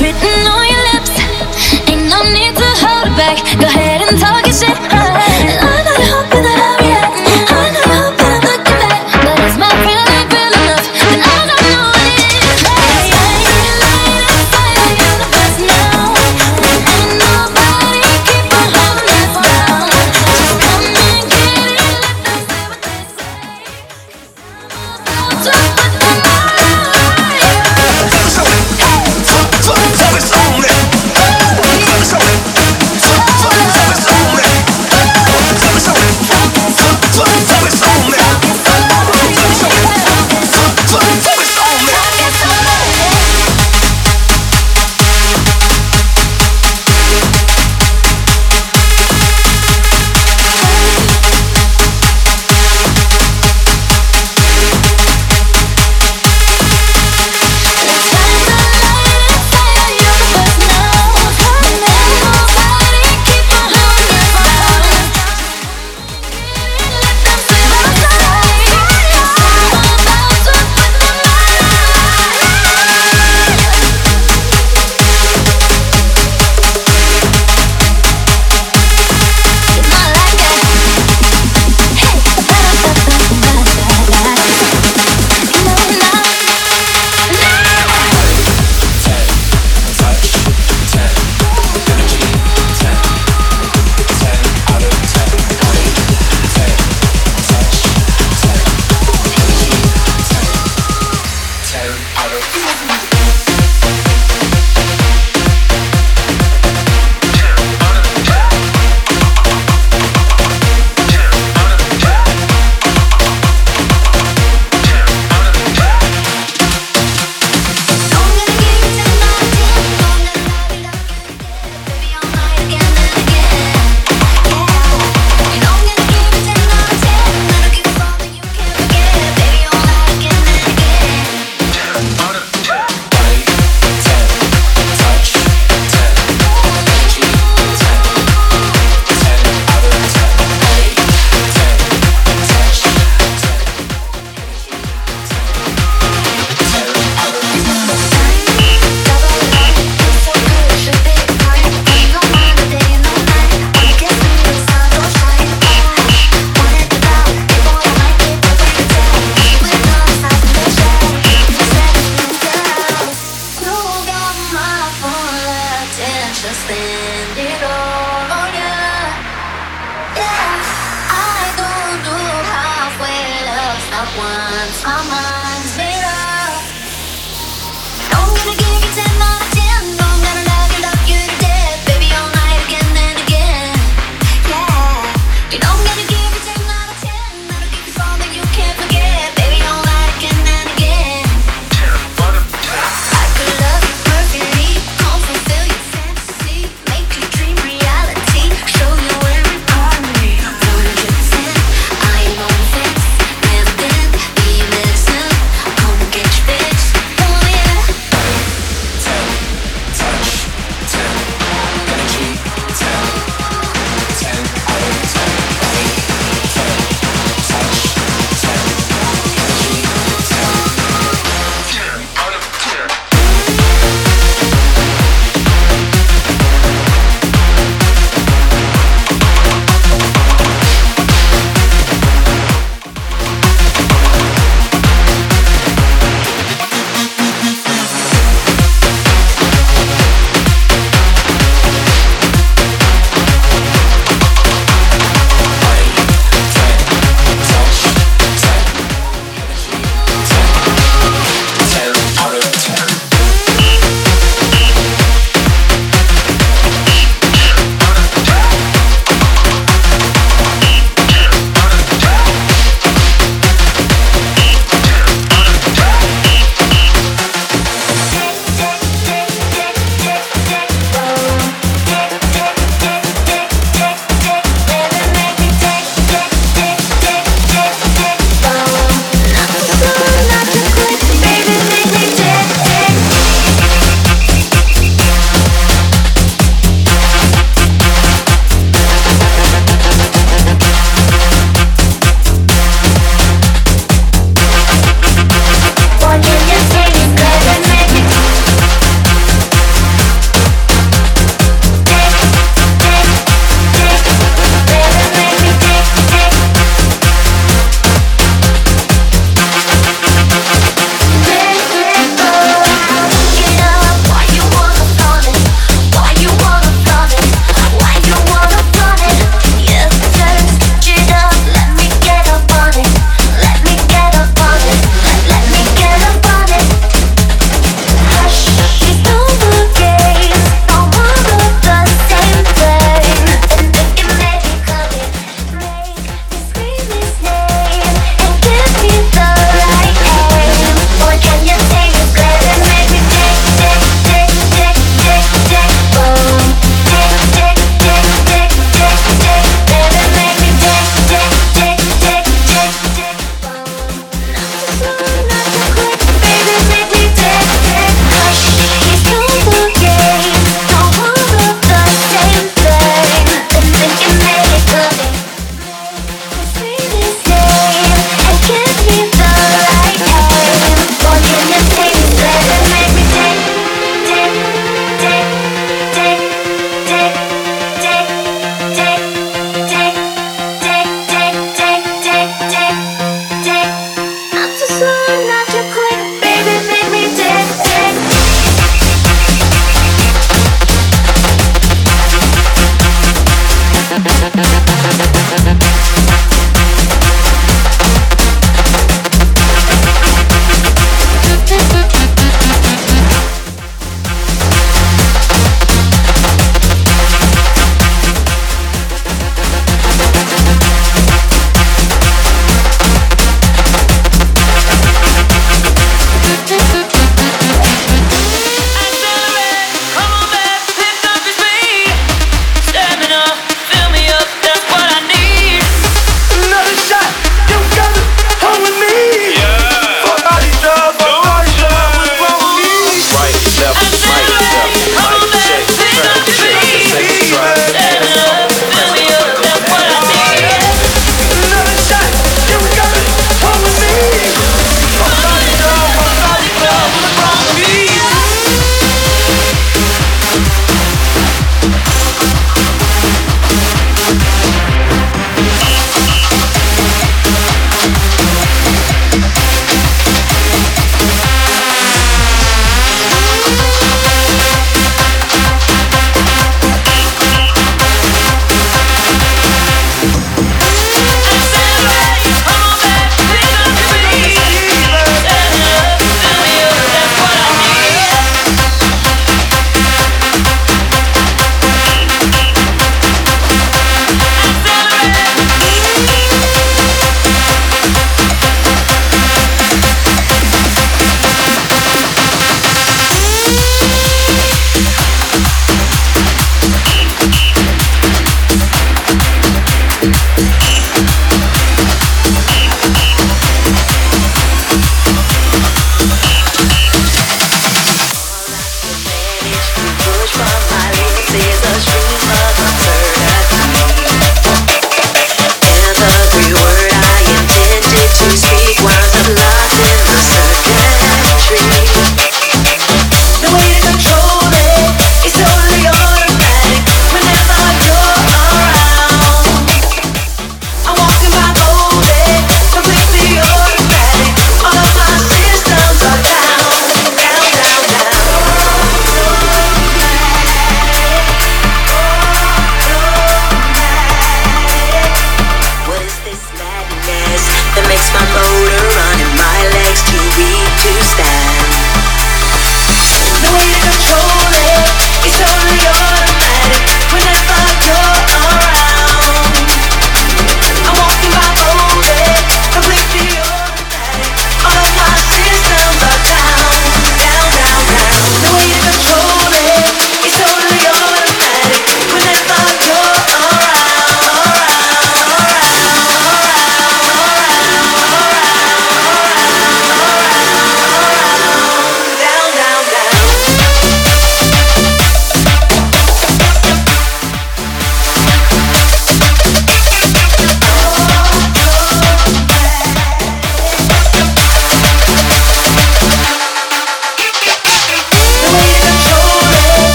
Written on your lips. Ain't no need to hold back. Go ahead and talk your shit.